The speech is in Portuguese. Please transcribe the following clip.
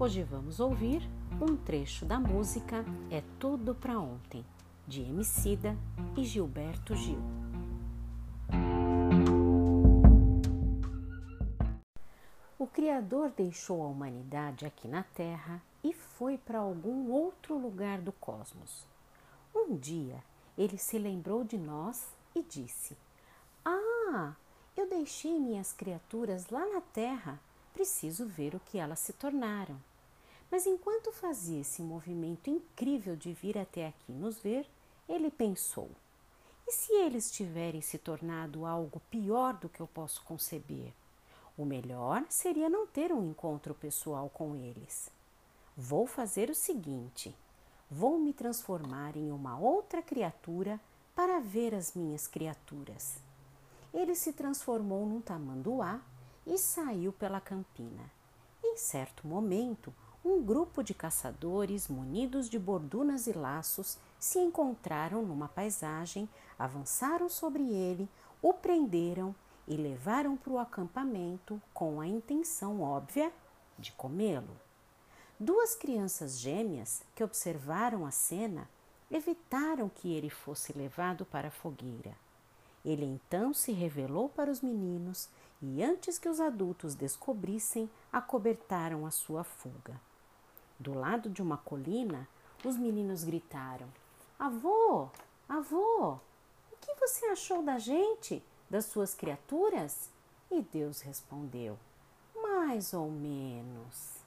Hoje vamos ouvir um trecho da música É Tudo Pra Ontem, de Emicida e Gilberto Gil. O Criador deixou a humanidade aqui na Terra e foi para algum outro lugar do cosmos. Um dia ele se lembrou de nós e disse: Ah, eu deixei minhas criaturas lá na Terra, preciso ver o que elas se tornaram. Mas enquanto fazia esse movimento incrível de vir até aqui nos ver, ele pensou: e se eles tiverem se tornado algo pior do que eu posso conceber? O melhor seria não ter um encontro pessoal com eles. Vou fazer o seguinte: vou me transformar em uma outra criatura para ver as minhas criaturas. Ele se transformou num tamanduá e saiu pela campina. Em certo momento, um grupo de caçadores munidos de bordunas e laços se encontraram numa paisagem, avançaram sobre ele, o prenderam e levaram para o acampamento com a intenção óbvia de comê-lo. Duas crianças gêmeas que observaram a cena evitaram que ele fosse levado para a fogueira. Ele então se revelou para os meninos e, antes que os adultos descobrissem, acobertaram a sua fuga. Do lado de uma colina, os meninos gritaram: Avô, avô, o que você achou da gente? das suas criaturas? E Deus respondeu: Mais ou menos.